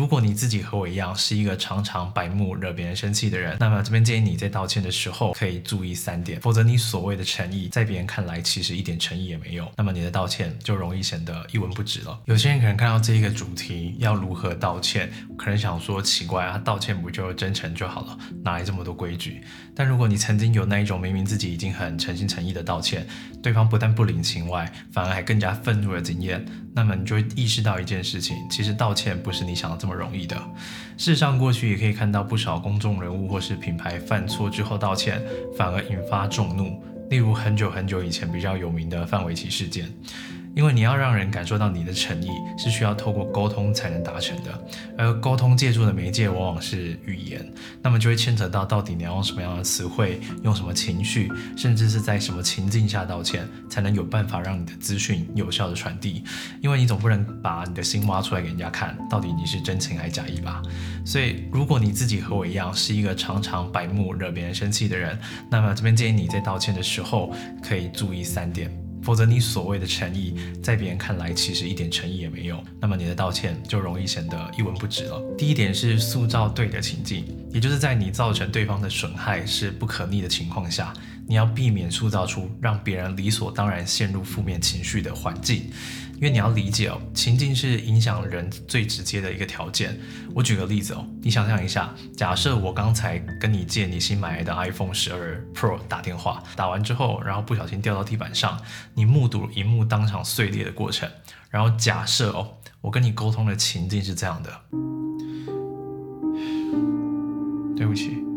如果你自己和我一样是一个常常白目、惹别人生气的人，那么这边建议你在道歉的时候可以注意三点，否则你所谓的诚意在别人看来其实一点诚意也没有，那么你的道歉就容易显得一文不值了。有些人可能看到这一个主题要如何道歉，可能想说奇怪啊，道歉不就真诚就好了，哪来这么多规矩？但如果你曾经有那一种明明自己已经很诚心诚意的道歉，对方不但不领情外，反而还更加愤怒的经验，那么你就会意识到一件事情，其实道歉不是你想的这么容易的。事实上，过去也可以看到不少公众人物或是品牌犯错之后道歉，反而引发众怒。例如很久很久以前比较有名的范玮琪事件。因为你要让人感受到你的诚意，是需要透过沟通才能达成的，而沟通借助的媒介往往是语言，那么就会牵扯到到底你要用什么样的词汇，用什么情绪，甚至是在什么情境下道歉，才能有办法让你的资讯有效的传递。因为你总不能把你的心挖出来给人家看，到底你是真情还是假意吧？所以如果你自己和我一样是一个常常白目、惹别人生气的人，那么这边建议你在道歉的时候可以注意三点。否则，你所谓的诚意，在别人看来其实一点诚意也没有，那么你的道歉就容易显得一文不值了。第一点是塑造对的情境，也就是在你造成对方的损害是不可逆的情况下。你要避免塑造出让别人理所当然陷入负面情绪的环境，因为你要理解哦，情境是影响人最直接的一个条件。我举个例子哦，你想象一下，假设我刚才跟你借你新买的 iPhone 十二 Pro 打电话，打完之后，然后不小心掉到地板上，你目睹荧幕当场碎裂的过程。然后假设哦，我跟你沟通的情境是这样的，对不起。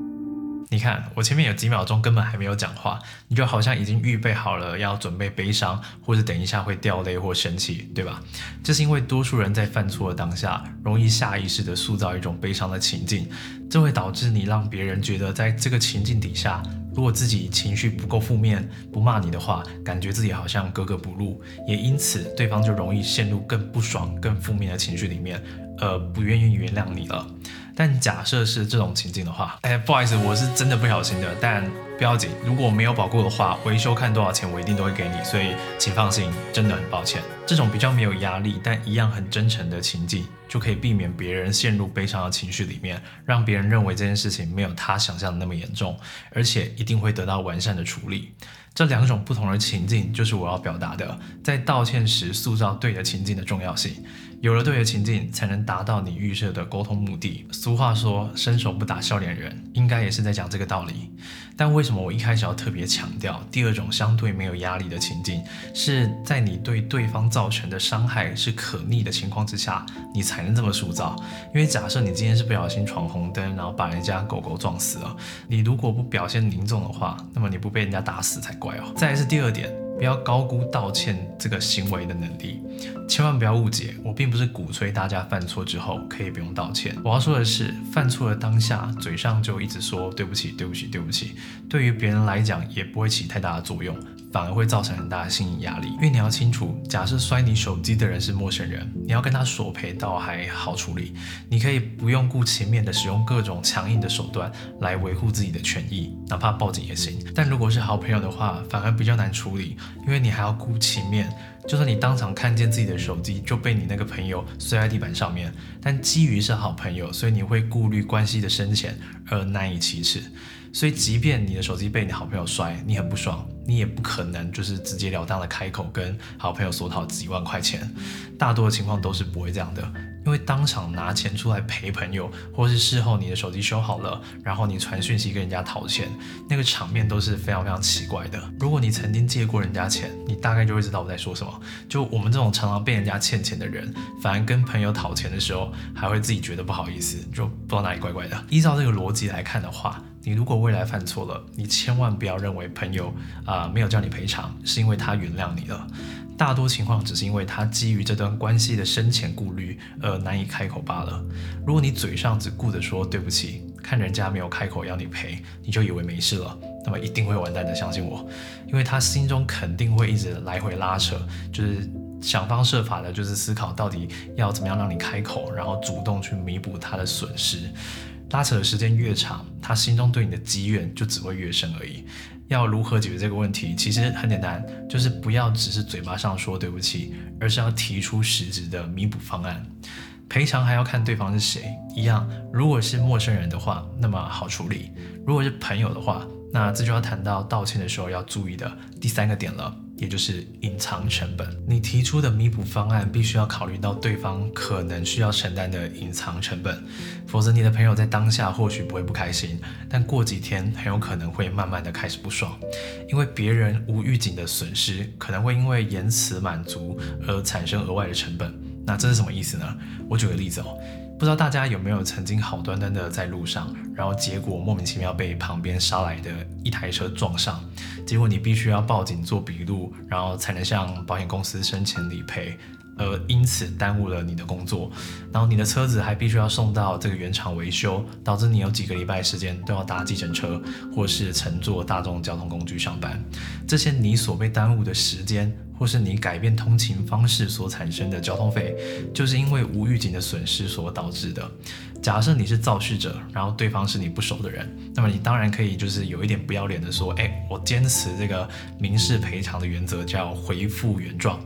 你看，我前面有几秒钟根本还没有讲话，你就好像已经预备好了要准备悲伤，或者等一下会掉泪或生气，对吧？这是因为多数人在犯错的当下，容易下意识的塑造一种悲伤的情境，这会导致你让别人觉得在这个情境底下，如果自己情绪不够负面，不骂你的话，感觉自己好像格格不入，也因此对方就容易陷入更不爽、更负面的情绪里面，呃，不愿意原谅你了。但假设是这种情境的话，哎，不好意思，我是真的不小心的。但不要紧，如果没有保固的话，维修看多少钱，我一定都会给你。所以请放心，真的很抱歉。这种比较没有压力，但一样很真诚的情境，就可以避免别人陷入悲伤的情绪里面，让别人认为这件事情没有他想象的那么严重，而且一定会得到完善的处理。这两种不同的情境，就是我要表达的，在道歉时塑造对的情境的重要性。有了对的情境，才能达到你预设的沟通目的。俗话说“伸手不打笑脸人”，应该也是在讲这个道理。但为什么我一开始要特别强调第二种相对没有压力的情境，是在你对对方造成的伤害是可逆的情况之下，你才能这么塑造。因为假设你今天是不小心闯红灯，然后把人家狗狗撞死了，你如果不表现凝重的话，那么你不被人家打死才怪哦。再来是第二点。不要高估道歉这个行为的能力，千万不要误解，我并不是鼓吹大家犯错之后可以不用道歉。我要说的是，犯错的当下，嘴上就一直说对不起、对不起、对不起，对于别人来讲也不会起太大的作用。反而会造成很大的心理压力，因为你要清楚，假设摔你手机的人是陌生人，你要跟他索赔倒还好处理，你可以不用顾情面的使用各种强硬的手段来维护自己的权益，哪怕报警也行。但如果是好朋友的话，反而比较难处理，因为你还要顾情面，就算你当场看见自己的手机就被你那个朋友摔在地板上面，但基于是好朋友，所以你会顾虑关系的深浅而难以启齿。所以，即便你的手机被你好朋友摔，你很不爽，你也不可能就是直截了当的开口跟好朋友索讨几万块钱。大多的情况都是不会这样的，因为当场拿钱出来陪朋友，或是事后你的手机修好了，然后你传讯息跟人家讨钱，那个场面都是非常非常奇怪的。如果你曾经借过人家钱，你大概就会知道我在说什么。就我们这种常常被人家欠钱的人，反而跟朋友讨钱的时候，还会自己觉得不好意思，就不知道哪里怪怪的。依照这个逻辑来看的话，你如果未来犯错了，你千万不要认为朋友啊没有叫你赔偿，是因为他原谅你了。大多情况只是因为他基于这段关系的深浅顾虑而难以开口罢了。如果你嘴上只顾着说对不起，看人家没有开口要你赔，你就以为没事了，那么一定会完蛋的，相信我。因为他心中肯定会一直来回拉扯，就是想方设法的，就是思考到底要怎么样让你开口，然后主动去弥补他的损失。拉扯的时间越长，他心中对你的积怨就只会越深而已。要如何解决这个问题？其实很简单，就是不要只是嘴巴上说对不起，而是要提出实质的弥补方案。赔偿还要看对方是谁，一样，如果是陌生人的话，那么好处理；如果是朋友的话，那这就要谈到道歉的时候要注意的第三个点了。也就是隐藏成本，你提出的弥补方案必须要考虑到对方可能需要承担的隐藏成本，否则你的朋友在当下或许不会不开心，但过几天很有可能会慢慢的开始不爽，因为别人无预警的损失可能会因为延迟满足而产生额外的成本。那这是什么意思呢？我举个例子哦。不知道大家有没有曾经好端端的在路上，然后结果莫名其妙被旁边杀来的一台车撞上，结果你必须要报警做笔录，然后才能向保险公司申请理赔。而因此耽误了你的工作，然后你的车子还必须要送到这个原厂维修，导致你有几个礼拜时间都要搭计程车或是乘坐大众交通工具上班。这些你所被耽误的时间，或是你改变通勤方式所产生的交通费，就是因为无预警的损失所导致的。假设你是肇事者，然后对方是你不熟的人，那么你当然可以就是有一点不要脸的说，哎，我坚持这个民事赔偿的原则，叫回复原状。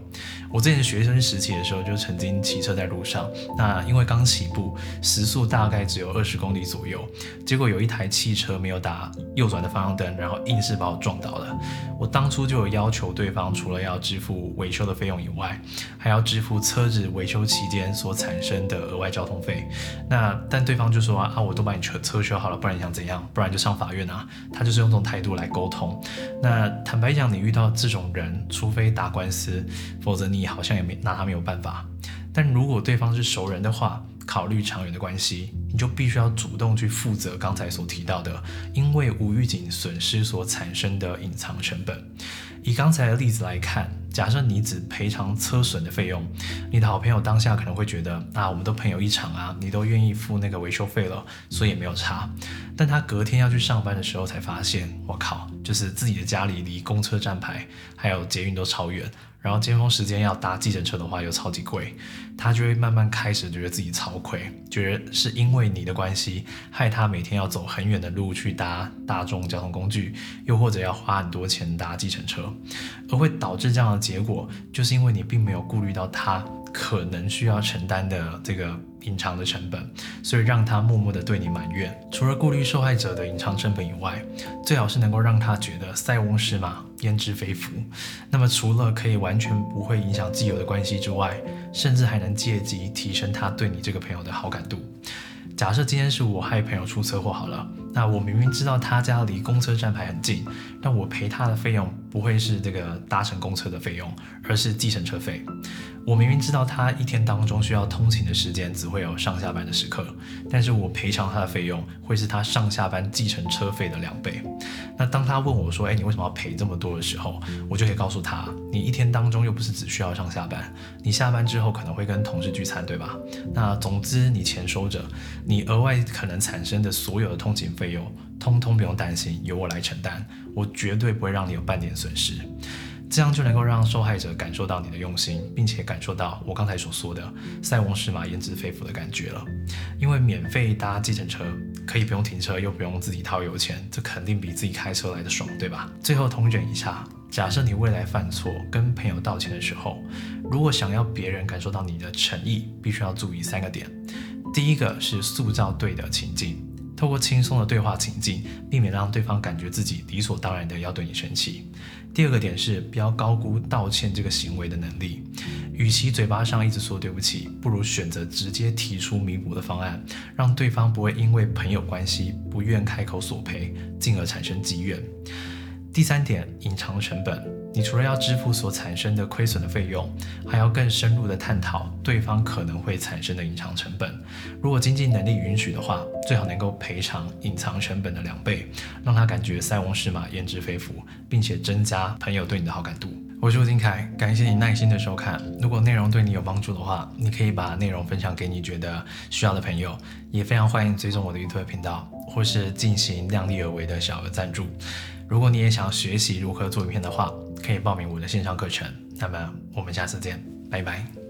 我之前学生时期的时候，就曾经骑车在路上，那因为刚起步，时速大概只有二十公里左右，结果有一台汽车没有打右转的方向灯，然后硬是把我撞倒了。我当初就有要求对方，除了要支付维修的费用以外，还要支付车子维修期间所产生的额外交通费。那但对方就说啊，我都把你车车修好了，不然你想怎样？不然就上法院啊。他就是用这种态度来沟通。那坦白讲，你遇到这种人，除非打官司，否则你。你好像也没拿他没有办法，但如果对方是熟人的话，考虑长远的关系，你就必须要主动去负责刚才所提到的，因为无预警损失所产生的隐藏成本。以刚才的例子来看，假设你只赔偿车损的费用，你的好朋友当下可能会觉得啊，我们都朋友一场啊，你都愿意付那个维修费了，所以也没有差。但他隔天要去上班的时候才发现，我靠，就是自己的家里离公车站牌还有捷运都超远。然后尖峰时间要搭计程车的话又超级贵，他就会慢慢开始觉得自己超亏，觉得是因为你的关系害他每天要走很远的路去搭大众交通工具，又或者要花很多钱搭计程车，而会导致这样的结果，就是因为你并没有顾虑到他可能需要承担的这个。隐藏的成本，所以让他默默的对你埋怨。除了顾虑受害者的隐藏成本以外，最好是能够让他觉得塞翁失马焉知非福。那么除了可以完全不会影响既有的关系之外，甚至还能借机提升他对你这个朋友的好感度。假设今天是我害朋友出车祸好了，那我明明知道他家离公车站牌很近，但我赔他的费用不会是这个搭乘公车的费用，而是计程车费。我明明知道他一天当中需要通勤的时间只会有上下班的时刻，但是我赔偿他的费用会是他上下班计程车费的两倍。那当他问我说：“哎，你为什么要赔这么多的时候？”我就可以告诉他：“你一天当中又不是只需要上下班，你下班之后可能会跟同事聚餐，对吧？那总之你钱收着，你额外可能产生的所有的通勤费用，通通不用担心，由我来承担，我绝对不会让你有半点损失。”这样就能够让受害者感受到你的用心，并且感受到我刚才所说的“塞翁失马，焉知非福”的感觉了。因为免费搭计程车，可以不用停车，又不用自己掏油钱，这肯定比自己开车来的爽，对吧？最后统整一下，假设你未来犯错跟朋友道歉的时候，如果想要别人感受到你的诚意，必须要注意三个点。第一个是塑造对的情境。透过轻松的对话情境，避免让对方感觉自己理所当然的要对你生气。第二个点是不要高估道歉这个行为的能力，与其嘴巴上一直说对不起，不如选择直接提出弥补的方案，让对方不会因为朋友关系不愿开口索赔，进而产生积怨。第三点，隐藏成本。你除了要支付所产生的亏损的费用，还要更深入的探讨对方可能会产生的隐藏成本。如果经济能力允许的话，最好能够赔偿隐藏成本的两倍，让他感觉塞翁失马焉知非福，并且增加朋友对你的好感度。我是吴金凯，感谢你耐心的收看。如果内容对你有帮助的话，你可以把内容分享给你觉得需要的朋友，也非常欢迎追踪我的 YouTube 频道，或是进行量力而为的小额赞助。如果你也想学习如何做影片的话，可以报名我的线上课程。那么我们下次见，拜拜。